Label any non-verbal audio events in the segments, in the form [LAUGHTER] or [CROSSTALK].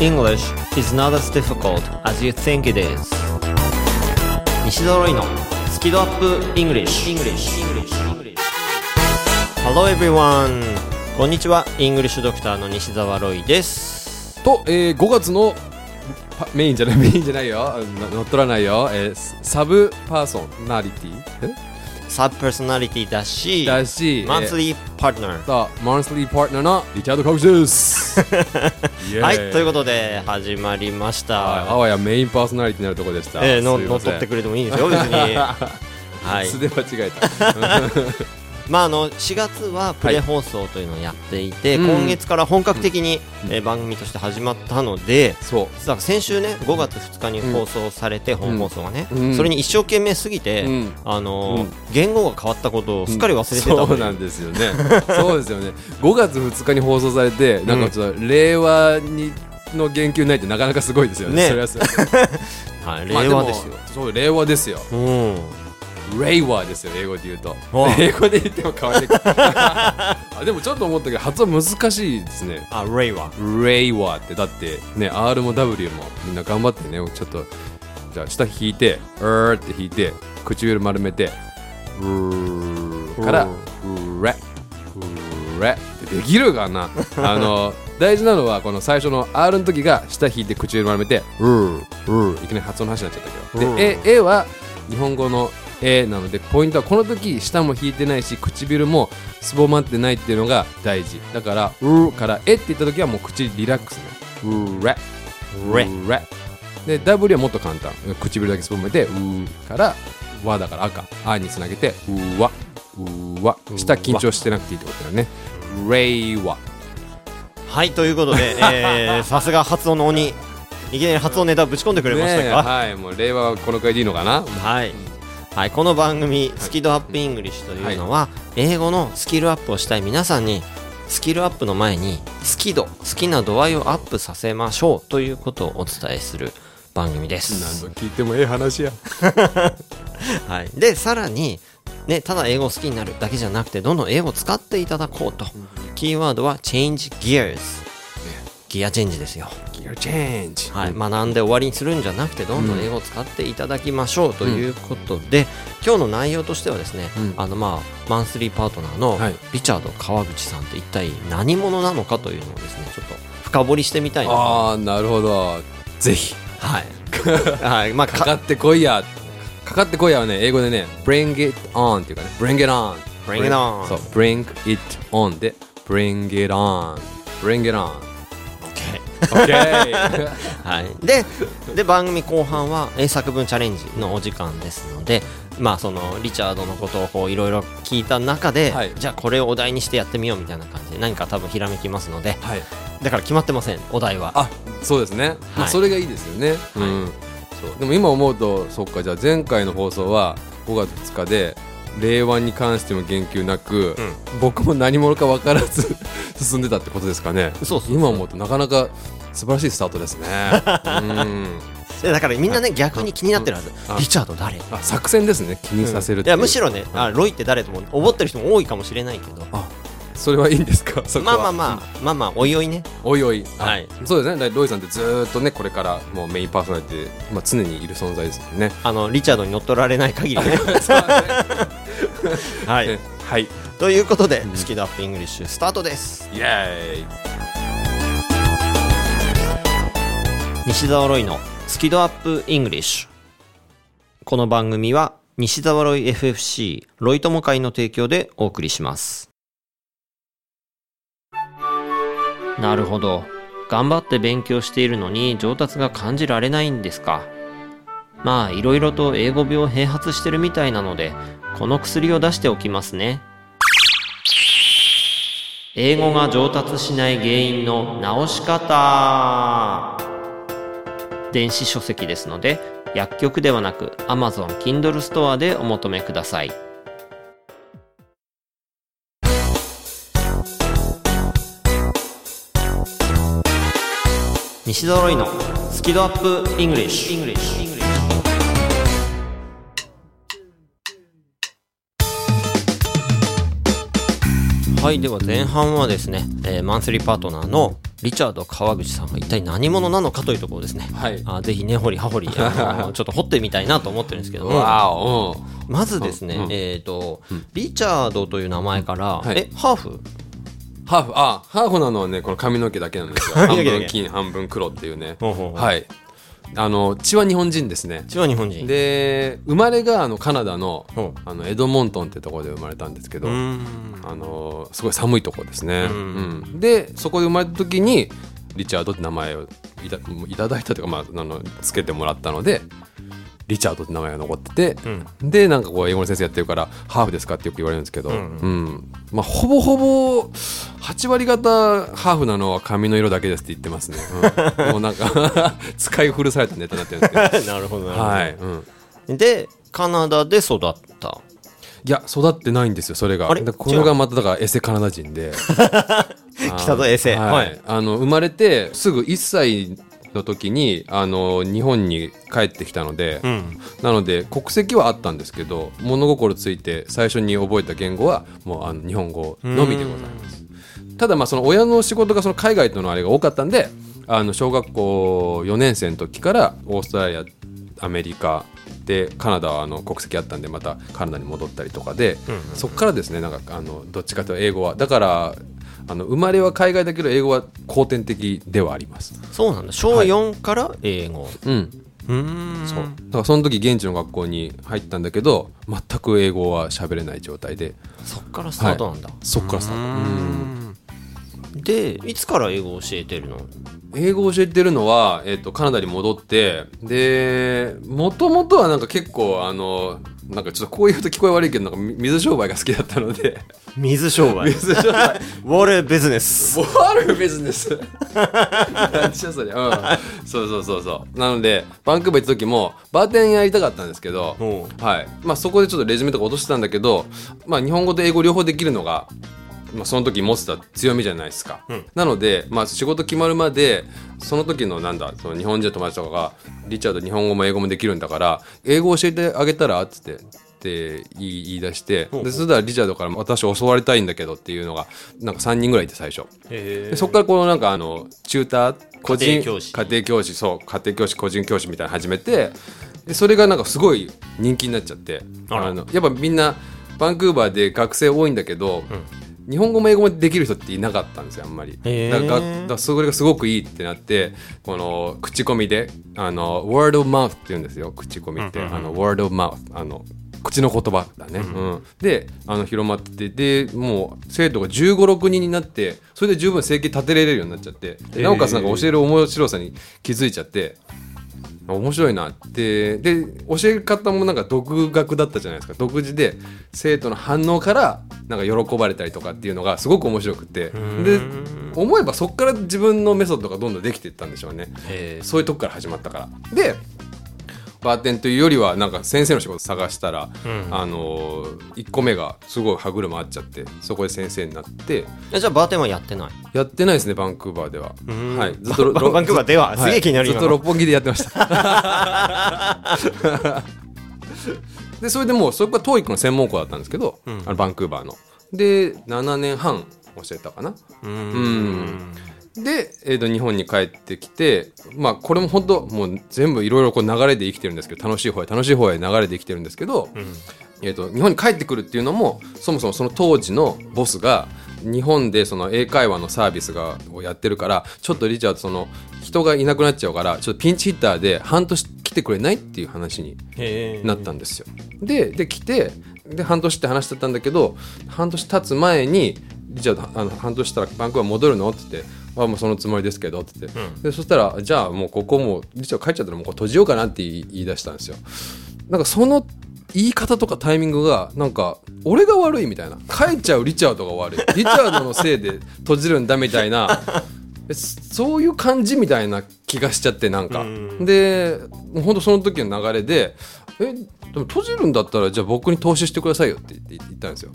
English is not as difficult as you think it is 西澤ロイのスキドアップ English, English. English. Hello everyone こんにちは English ドクターの西澤ロイですと、えー、5月のパメインじゃないメインじゃないよな乗っ取らないよ、えー、サブパーソナリティえサブパーソナリティだしだしマンスリーパートナー、さあマンスリーパートナーのリチャード・カウチですはいということで始まりました。はいあわやメインパーソナリティになるところでした。えー、の乗っ取ってくれてもいいですよ別に。[LAUGHS] はい。素で間違えた [LAUGHS] まあ、あの4月はプレ放送というのをやっていて、うん今月から本格的に、えー番組として始まったので、そう。先週ね5月2日に放送されて、本放送がね、うん。それに一生懸命すぎて、うん。あのーうん。言語が変わったことをすっかり忘れてたのそうなんですよね。[LAUGHS] そうですよね。5月2日に放送されてなんかちょっと令和にの言及ないってなかなかすごいですよね。ね。それは [LAUGHS] い、まあ令和ですよ、もそう令和ですよ。うんレイワーですよ英語で言うと。あ英語で言っても変わってくでもちょっと思ったけど発音難しいですね。あ令和レイワーってだってね R も W もみんな頑張ってねちょっとじゃあ下引いてうーって引いて唇丸めてうーからう。レうレってできるかな。[LAUGHS] あの大事なのはこの最初の R の時が下引いて唇丸めてうーうーいきなり発音の話になっちゃったけど。で A, A は日本語の A なのでポイントはこの時舌も引いてないし唇もすぼまってないっていうのが大事。だから「う」から「え」って言った時はもう口リラックスね「うれ」「レうれ」で W はもっと簡単。唇だけすぼめて「う」から「わ」だから赤「あ」につなげて「うわ」「うわ」舌緊張してなくていいってことだよね「れいわはいということで、[LAUGHS] えーさすが発音の鬼。いきなり発音ネタぶち込んでく」れましたか、はい。もう令和はこの回でいいのかな？はい、はい、この番組「スキドアップイングリッシュ」というのは、英語のスキルアップをしたい皆さんにスキルアップの前に好き度好きな度合いをアップさせましょうということをお伝えする番組です。何度聞いてもええ話や。[LAUGHS] はい、でさらに、ね、ただ英語を好きになるだけじゃなくてどんどん英語を使っていただこうと、キーワードは Change Gears ギアチェンジですよ。Gear change はい、学んで終わりにするんじゃなくてどんどん英語を使っていただきましょうということで、今日の内容としてはですね、うん。あのまあマンスリーパートナーのはい。リチャード川口さんって一体何者なのかというのをですねちょっと深掘りしてみたいな。とああなるほど。ぜひ。はい、[LAUGHS] はい、まあかかかってこいや。かかってこいやはね英語でね bring it on っていうかね bring it on Bring it on そう bring it on で bring it on bring it on [LAUGHS] はい、でで番組後半は英作文チャレンジのお時間ですのでまあそのリチャードのことをいろいろ聞いた中で、はい。じゃあこれをお題にしてやってみようみたいな感じで何か多分ひらめきますのではい。だから決まってませんお題は。あそうですね、まあはいそれがいいですよね、うん。そう。でも今思うとそっかじゃあ前回の放送は5月2日で令和に関しても言及なく、僕も何者か分からず [LAUGHS] 進んでたってことですかね。そう。今思うとなかなか素晴らしいスタートですね。[LAUGHS] うん。でだからみんなね逆に気になってるはず。あリチャード誰？あ作戦ですね。気にさせるっていやむしろねあロイって誰とも思ってる人も多いかもしれないけど。あそれはいいんですか？そこは。まあまあまあまあまあおいおいね。おいおい、あはい。そうですね。ロイさんってずーっとねこれからもうメインパーソナリティで、まあ、常にいる存在ですもんね。あのリチャードに乗っ取られない限りね。[LAUGHS] [LAUGHS] はい。ね。はい。ということでスキドアップイングリッシュスタートです。イエーイ西澤ロイのスキドアップイングリッシュ。この番組は西澤ロイ FFC ロイ友会の提供でお送りします。なるほど。頑張って勉強しているのに上達が感じられないんですか。まあいろいろと英語病併発してるみたいなのでこの薬を出しておきますね。英語が上達しない原因の直し方。電子書籍ですので薬局ではなく Amazon Kindle ストアでお求めください。西揃いのスキドアップイングリッシュ。はいでは前半はですね、えーマンスリーパートナーのリチャード川口さんが一体何者なのかというところですね、はい。あぜひ根掘り葉掘り [LAUGHS] ちょっと掘ってみたいなと思ってるんですけど。もまずですね、うんうん。えっ、と、リチャードという名前から、はい。えハーフ？ハーフ。あハーフなのはねこの髪の毛だけなんですよ。[LAUGHS] 半分金半分黒っていうね。はいあの血は日本人ですね。血は日本人。で生まれがあのカナダのほあのエドモントンってところで生まれたんですけど、あのすごい寒いとこですね、ううん。でそこで生まれた時にリチャードって名前をいたいただいたというか、まあ、あのつけてもらったのでリチャードって名前が残ってて、でなんかこう英語の先生やってるからハーフですかってよく言われるんですけど、うんまあ、ほぼほぼ8割方ハーフなのは髪の色だけですって言ってますね、うん、[LAUGHS] もうなんか [LAUGHS] 使い古されたネタになってるんですけど。[LAUGHS] なるほどなるほど、はい、うん、でカナダで育った？いや育ってないんですよそれが。あれ？でこれがまただからエセカナダ人で。来たぞエセ。はい、はい。あの生まれてすぐ1歳の時にあの日本に帰ってきたので、ん。なので国籍はあったんですけど物心ついて最初に覚えた言語はもうあの日本語のみでございます。ただまあその親の仕事がその海外とのあれが多かったんであの小学校4年生の時からオーストラリアアメリカでカナダはあの国籍あったんでまたカナダに戻ったりとかで、そこからですねなんかあのどっちかというと英語は。だからあの生まれは海外だけど英語は後天的ではあります。そうなんだ。小4から英語、うん。うーん。そう。だからその時現地の学校に入ったんだけど全く英語は喋れない状態で。そっからスタートなんだ、そっからスタート、うん。でいつから英語を教えてるの？英語を教えてるのは、えっとカナダに戻って。でもともとはなんか結構あのなんかちょっとこういうと聞こえ悪いけどなんかみ水商売が好きだったので。水商売。水商売。ウォールビジネスボールビジネス何じゃそれ。うん。そうそうそうそう。なのでバンクーバー行った時もバーテンやりたかったんですけどはい。まあ、そこでちょっとレジュメとか落としてたんだけど、まあ、日本語と英語両方できるのが、まあ、その時持ってた強みじゃないですか、なので、まあ、仕事決まるまでその時のなんだその日本人の友達とかが「リチャード日本語も英語もできるんだから英語教えてあげたら?」っつって。って言い出してでそしたらリチャードから「私教わりたいんだけど」っていうのがなんか3人ぐらいいて最初。へでそこからこのなんかあのチューター個人家庭教師。家庭教師そう家庭教師個人教師みたいなの始めてでそれがなんかすごい人気になっちゃってあら。のやっぱみんなバンクーバーで学生多いんだけど、日本語も英語もできる人っていなかったんですよあんまり。へー。だからがだそれがすごくいいってなってこの口コミであの word of mouth って言うんですよ口コミって、あの word of mouth あの口の言葉だね、うんであの広まっててでもう生徒が1 5 6人になってそれで十分生計立てれるようになっちゃって。でなおかつなんか教える面白さに気づいちゃって面白いな。ってで教え方もなんか独学だったじゃないですか。独自で生徒の反応からなんか喜ばれたりとかっていうのがすごく面白くて。で思えばそこから自分のメソッドがどんどんできていったんでしょうね。えそういうとこから始まったから。でバーテンというよりはなんか先生の仕事探したら、あの1個目がすごい歯車合っちゃってそこで先生になって。じゃあバーテンはやってない？やってないですねバンクーバーでは。ん。はい。[LAUGHS] ずっとババンクーバーではすげえ気になるずっと六本木でやってました。[LAUGHS] でそれでもうそれから TOEIC の専門校だったんですけど、あのバンクーバーの。で7年半教えたかな。うんで、えー、と日本に帰ってきてまあこれも本当もう全部いろいろこう流れで生きてるんですけど楽しい方へ楽しい方へ流れで生きてるんですけど、えー、と日本に帰ってくるっていうのもそもそもその当時のボスが日本でその英会話のサービスがをやってるからちょっとリチャードその人がいなくなっちゃうからちょっとピンチヒッターで半年来てくれないっていう話にへなったんですよ。でで来てで半年って話だったんだけど半年経つ前に「リチャードあの半年したらバンクーバー戻るの?」って言って「あもうそのつもりですけど」って言って、でそしたら「じゃあもうここもうリチャード帰っちゃったらもう閉じようかな」って言い出したんですよ。なんかその言い方とかタイミングがなんか俺が悪いみたいな。帰っちゃうリチャードが悪い。リチャードのせいで閉じるんだみたいな。[LAUGHS] えそういう感じみたいな気がしちゃってなんか、でもうほんとその時の流れで「えでも閉じるんだったらじゃあ僕に投資してくださいよ」って言って言ったんですよ。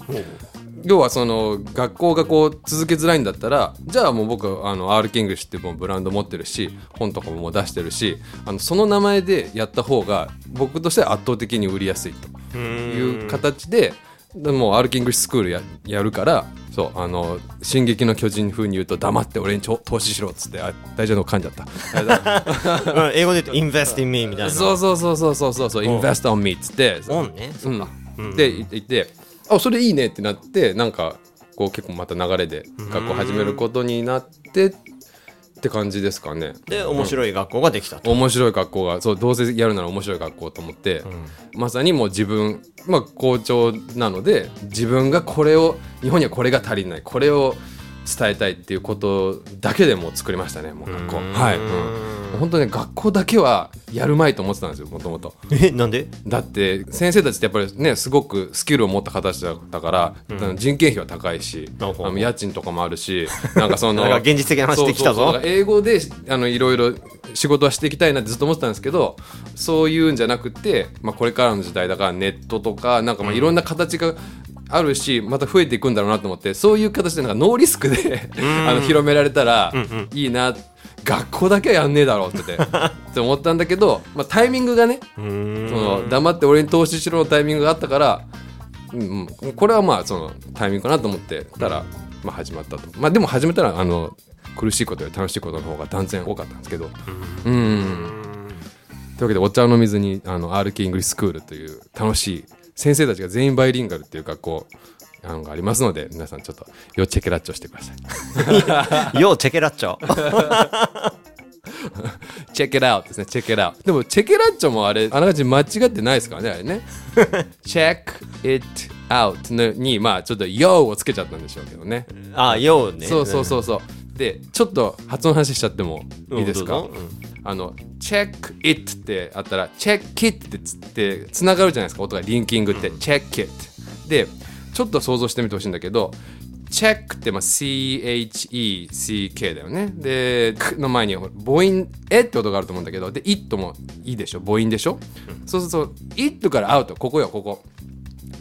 要はその学校がこう続けづらいんだったらじゃあもう僕あの R キングシっていうもうブランド持ってるし本とかももう出してるしあのその名前でやった方が僕としては圧倒的に売りやすいという形ででもう R キングシスクールややるからそうあの「進撃の巨人」風に言うと黙って俺に投資しろっつってあ大丈夫噛んじゃった。うん英語で言うと invest in me みたいな。そうそうそうそうそうそうそうう。ん invest on me っつって。オンねそうか、うん、で言ってあそれいいねってなってなんかこう結構また流れで学校始めることになってって感じですかね。で面白い学校ができたと、面白い学校がそうどうせやるなら面白い学校と思って、まさにもう自分まあ校長なので自分がこれを日本にはこれが足りないこれを伝えたいっていうことだけでもう作りましたねもう学校。うん。はい、うん、本当ね学校だけはやるまいと思ってたんですよもともとえなんで？だって先生たちってやっぱりねすごくスキルを持った方たちだったから、人件費は高いし、ほうほうあの家賃とかもあるしなんかその [LAUGHS] なんか現実的な話できたぞ。英語であのいろいろ仕事はしていきたいなってずっと思ってたんですけどそういうんじゃなくて、まあ、これからの時代だからネットとかなんかまあいろんな形があるしまた増えていくんだろうなと思ってそういう形でなんかノーリスクであの広められたらいいな学校だけはやんねえだろうって言 [LAUGHS] って思ったんだけど、まあ、タイミングがねうーん。その黙って俺に投資しろのタイミングがあったから、うんうん、これはまあそのタイミングかなと思ってたら、まあ、始まったと。まあでも始めたらあの苦しいことより楽しいことの方が断然多かったんですけどうん。というわけでお茶の水にあの RK イングリスクールという楽しい先生たちが全員バイリンガルっていう学校あのがありますので皆さんちょっと要チェケラッチョしてください。[LAUGHS] ようチェケラッチョ。チェケラウトですねチェケラウトでもチェケラッチョもあれあながち間違ってないですからねあれね。[LAUGHS] check it out のにまあちょっと yo をつけちゃったんでしょうけどね。あようね。そうそうそうそうでちょっと発音の話しちゃってもいいですか、うんどうぞ。あの check it ってあったら check it ってつってつながるじゃないですか音がリンキングって、check it でちょっと想像してみてほしいんだけど check ってまあ CHECK だよね。でくの前に母音えって音があると思うんだけどで it もいいでしょ？母音でしょ、そうそうそう。it から out ここよここ。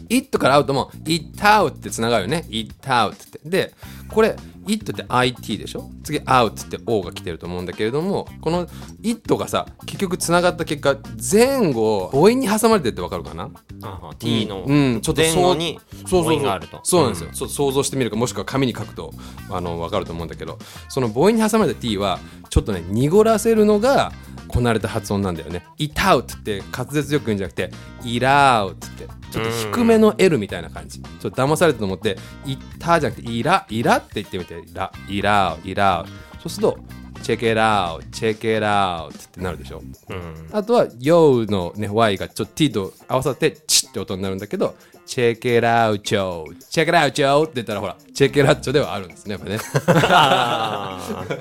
it から out も it out ってつながるよね。it out って。でこれ it って it でしょ？次 out って o が来てると思うんだけれどもこの it がさ結局つながった結果前後母音に挟まれてるってわかるかな？あは T のうん、ちょっと前後に母音があると。そうなんですよ、そう想像してみるかもしくは紙に書くとあの分かると思うんだけどその母音に挟まれた t はちょっとね濁らせるのがこなれた発音なんだよね「it out」って滑舌よく言うんじゃなくて「it out」って。ちょっと低めの L みたいな感じ。ちょっと騙されたと思って「いった」じゃなくて「いら」「いら」って言ってみて「いら」「いら」「いら」そうすると「チェケラウ」「チェケラウ」ってなるでしょうんあとは、ヨーのね、Y がちょっと T と合わさって、チッって音になるんだけど、チェケラウチョー、チェケラウチョーって言ったら、ほら、チェケラッチョではあるんですね、やっぱね。あ [LAUGHS]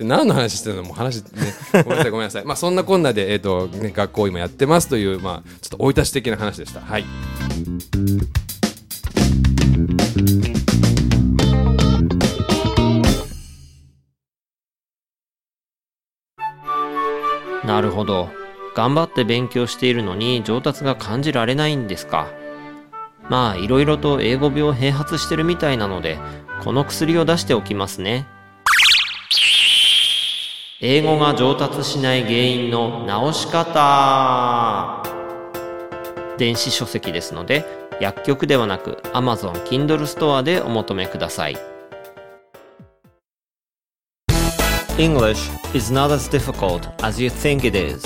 で何の話してるの？もう話ね、ごめんなさい、ごめんなさい。まあ、そんなこんなで、えっ、と、ね、学校を今やってますという、まあ、ちょっと生い立ち的な話でした。はい。なるほど。頑張って勉強しているのに上達が感じられないんですか。まあいろいろと英語病併発してるみたいなのでこの薬を出しておきますね。英語が上達しない原因の直し方。電子書籍ですので薬局ではなく Amazon Kindle ストアでお求めください。English is not as difficult as you think it is.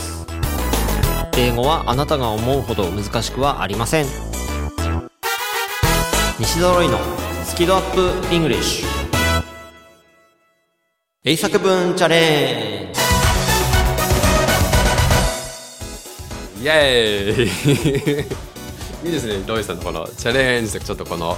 英語はあなたが思うほど難しくはありません。西揃いのスキドアップ English 英作文チャレンジ。イエーイ。[LAUGHS] いいですね、ロイさんのこのチャレンジでちょっとこの、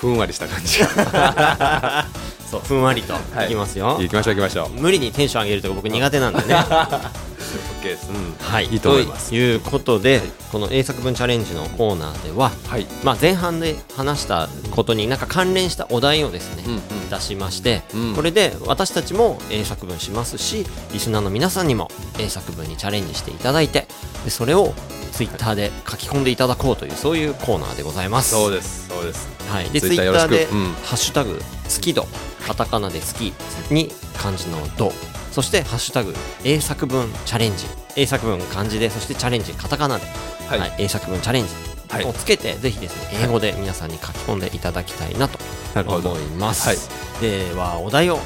ふんわりした感じ。[LAUGHS] そうふんわりとはいいきますよ、行きましょう行きましょう。無理にテンション上げるとか僕苦手なんでね [LAUGHS] OK です。うん。はいいいと思いますということで、この英作文チャレンジのコーナーでは、はい。まあ、前半で話したことになんか関連したお題をですね、うんうん出しまして、うんこれで私たちも英作文しますしリスナーの皆さんにも英作文にチャレンジしていただいてでそれをツイッターで書き込んでいただこうというそういうコーナーでございます。そうです、そうです。はい、でツイッターでうん「ハッシュタグ好き度」カタカナで好きに漢字の「度」そして「ハッシュタグ英作文チャレンジ」英作文漢字でそしてチャレンジカタカナで、はい。はい英作文チャレンジはい。をつけて、ぜひですね英語で皆さんに書き込んでいただきたいなとなるほど。思います、はい。ではお題を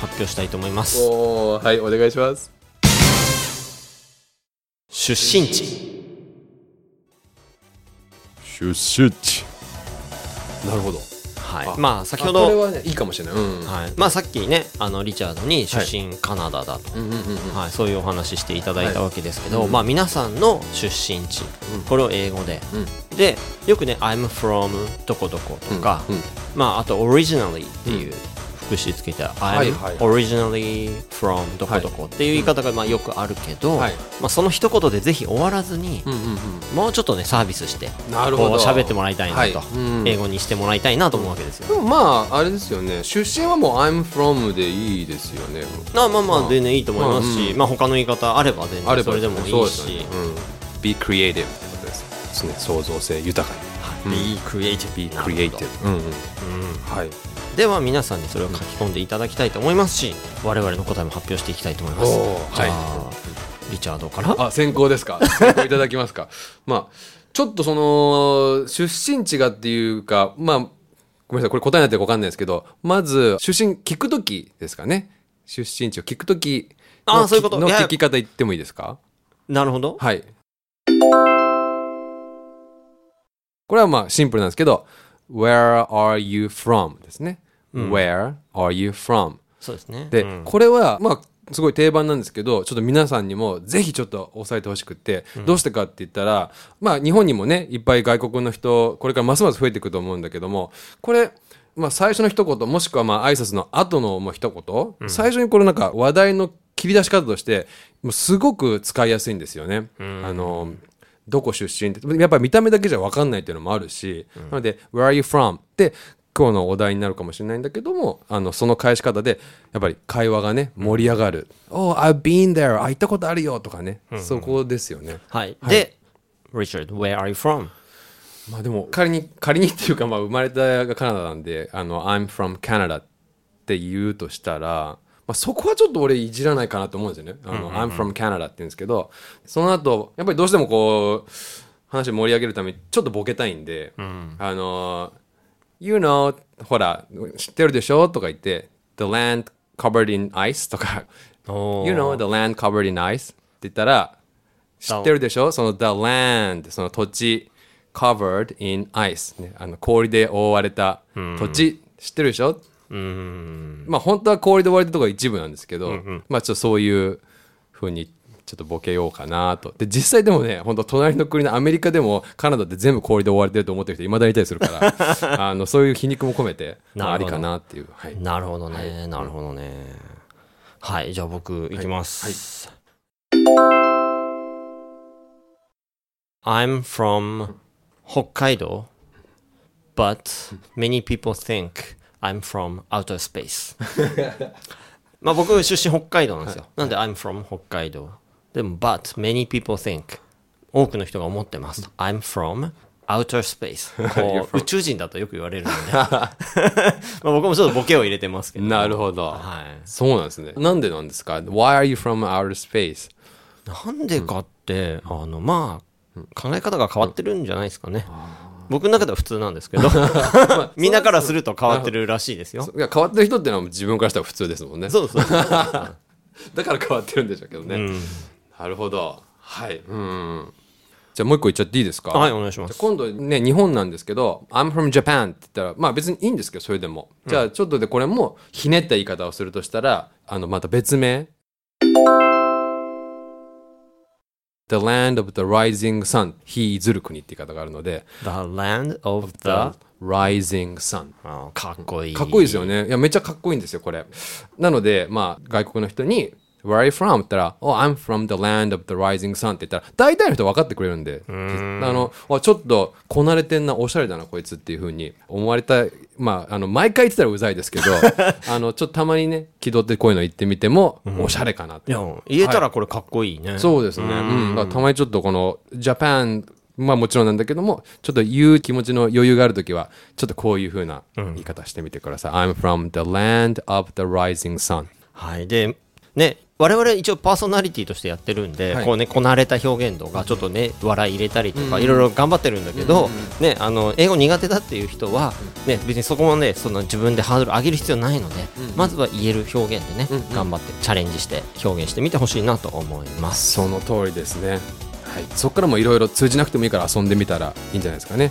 発表したいと思います。はいお願いします。出身地。出身地。なるほどはい。あまあ先ほあこれどはねいいかもしれない。うん。はい、まあさっきねあのリチャードに出身カナダだと、はい、そういうお話ししていただいたわけですけど、はいうんまあ皆さんの出身地、うん。これを英語で、うん。でよくね「I'm from どこどこ」とか、まああと「originally」っていう副詞つけて「はい I'm はい。originally from どこどこ」っていう言い方がまあよくあるけど、はい。まあ、その一言でぜひ終わらずに、うんうんうん。もうちょっとねサービスしてなるほど。こう喋ってもらいたいなと、はい。うん。英語にしてもらいたいなと思うわけですよ。でもまああれですよね。出身はもう I'm from でいいですよね。まあまあままああ全然いいと思いますし、まあうんまあ他の言い方あれば全あれば然それでもいそういし be creative ってことですですね。創造性豊かに。はい、be creative be creative うん。うんうん。はいでは皆さんにそれを書き込んでいただきたいと思いますし我々の答えも発表していきたいと思います。はリチャードから？あ先行ですか。先行いただきますか。[LAUGHS] まあちょっとその出身地がっていうかまあごめんなさい。これ答えになってるか分かんないですけどまず出身聞くときですかね。出身地を聞くときあそういうこと。の聞き方言ってもいいですか？なるほど。はい。これはまあシンプルなんですけど Where are you from? ですね、Where are you from? そうですね。で、うん。これはまあすごい定番なんですけどちょっと皆さんにもぜひちょっと押さえてほしくって、どうしてかって言ったらまあ日本にもねいっぱい外国の人これからますます増えていくと思うんだけどもこれまあ最初の一言もしくはまあ挨拶の後のもう一言、最初にこれなんか話題の切り出し方としてもうすごく使いやすいんですよね。あのどこ出身って。やっぱり見た目だけじゃ分かんないっていうのもあるし、なので「Where are you from?」って今日のお題になるかもしれないんだけどもあのその返し方でやっぱり会話がね盛り上がる「Oh I've been there. あ行ったことあるよ」とかね、そこですよね。はい、で Richard where are you from? まあでも仮に仮にっていうかまあ生まれたがカナダなんであの「I'm from Canada」って言うとしたら、まあ、そこはちょっと俺いじらないかなと思うんですよね「あの I'm from Canada」って言うんですけどその後やっぱりどうしてもこう話盛り上げるためにちょっとボケたいんで、あの「You know ほら知ってるでしょ?」とか言って「The land covered in ice」とか「おー。You know the land covered in ice」って言ったら知ってるでしょ？その the land その土地 covered in ice、ね、あの氷で覆われた土地、知ってるでしょ？うん。まあ本当は氷で覆われたところが一部なんですけど、まあちょっとそういうふうにちょっとボケようかなと。で実際でもね本当隣の国のアメリカでもカナダって全部氷で覆われてると思ってる人いまだにいたりするから [LAUGHS] あのそういう皮肉も込めて、まあ、ありかなっていう、はい、なるほどね、なるほどね。はいじゃあ僕いきます、I'm from 北海道 but many people think I'm from outer space [LAUGHS] まあ僕出身北海道なんですよ、なんで I'm from 北海道でも but many people think. 多くの人が思ってます、I'm from outer space. [LAUGHS] こう宇宙人だとよく言われるので。[LAUGHS] [LAUGHS] まあ僕もちょっとボケを入れてますけど。なるほど、はい。そうなんですね。なんでなんですか？Why are you from outer space? なんでかって、あのまあ考え方が変わってるんじゃないですかね、僕の中では普通なんですけど。みんなからすると変わってるらしいですよ。いや変わってる人ってのは自分からしたら普通ですもんね。そうそうだから変わってるんでしょうけどね、なるほど。はい。うんじゃあもう一個言っちゃっていいですか？はいお願いします。今度ね日本なんですけど「I'm from Japan」って言ったらまあ別にいいんですけどそれでも、じゃあちょっとでこれもひねった言い方をするとしたらあのまた別名？The land of the rising sun 日ずる国って言い方があるので。The land of the rising sun かっこいい。かっこいいですよね。いや、めっちゃかっこいいんですよ、これ。なので、まあ、外国の人に、Where are you from? って言ったら、Oh, I'm from the land of the rising sun. って言ったら、大体の人分かってくれるんで、あの、あちょっと、こなれてんな、おしゃれだな、こいつっていうふうに思われた、まあ、あの、毎回言ってたらうざいですけど、[LAUGHS] あの、ちょっとたまにね、気取ってこういうの言ってみても、おしゃれかなって。いや言えたらこれかっこいいね、そうですね。うん。たまにちょっとこの、ジャパン、まあもちろんなんだけども、ちょっと言う気持ちの余裕があるときは、ちょっとこういう風な言い方してみてください。I'm from the land of the rising sun. はい。でね我々一応パーソナリティとしてやってるんで、はい。こうねこなれた表現とかちょっとね笑い入れたりとか、うん。いろいろ頑張ってるんだけど、ねあの英語苦手だっていう人は、ね別にそこもねその自分でハードル上げる必要ないので、うん。まずは言える表現でね、頑張ってチャレンジして表現してみてほしいなと思います。その通りですね、はい、そこからもいろいろ通じなくてもいいから遊んでみたらいいんじゃないですかね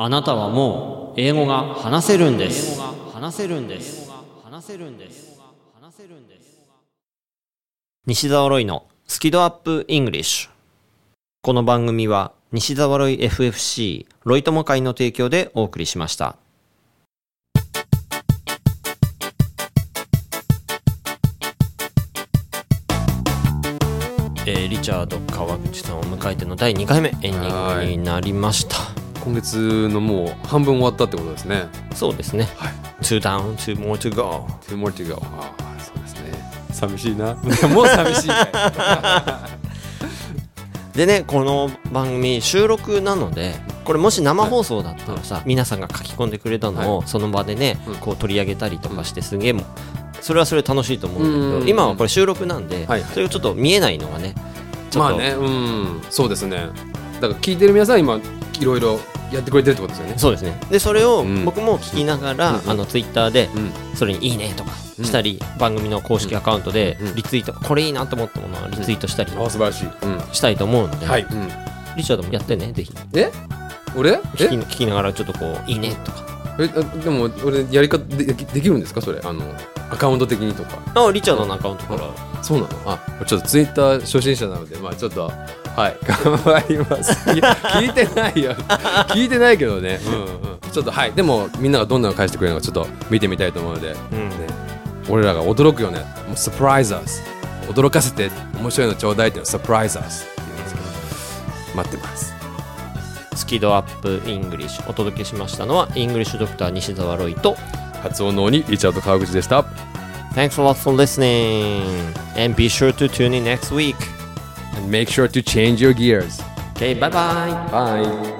あなたはもう英語が話せるんです。話せるんです。話せるんです。話せるんです。西澤ロイのスキドアップイングリッシュ。この番組は西澤ロイ FFC ロイ友会の提供でお送りしました。えーリチャード川口さんを迎えての第2回目エンディングになりました。今月のもう半分終わったってことですね。そうですね。はい。Two down, two more to go. Two more to go. ああそうですね。寂しいな。[LAUGHS] もう寂しい。か [LAUGHS] いでね、この番組収録なので、これもし生放送だったらさ、皆さんが書き込んでくれたのをその場でね、うん。こう取り上げたりとかしてすげえもうそれはそれで楽しいと思うんだけど、今はこれ収録なんで、はいそれがちょっと見えないのがね、まあねうん。そうですね。だから聞いてる皆さん今いろいろやってくれてるってことですよね。そうですね。で、それをうん。僕も聞きながら、うんあのツイッターでうん。それにいいねとかしたり、番組の公式アカウントでうん。リツイート、これいいなと思ったものはリツイートしたりあ素晴らしい、うん。したいと思うので、はい、うん、リチャードもやってね、ぜひ。え？俺？聞きえ？聞きながらちょっとこう、いいねとか。えあでも俺やり方でできるんですか？それ。あのアカウント的にとか。あ、リチャードのアカウントから。そうなの？あちょっとツイッター初心者なのでまあちょっとはい。頑張ります。聞聞いてないよ。聞いてないけどね。うんうん。ちょっとはい。でもみんながどんなの返してくれるのかちょっと見てみたいと思うので、うん。ね、俺らが驚くよね。もう surprise us 驚かせて面白いのちょうだいっていうのサプライズ us って言うんですけど待ってます。スキ度UPイングリッシュお届けしましたのはイングリッシュドクター西澤ロイと発音の鬼リチャード川口でした。Thanks a lot for listening and be sure to tune in next week make sure to change your gears. Okay bye bye bye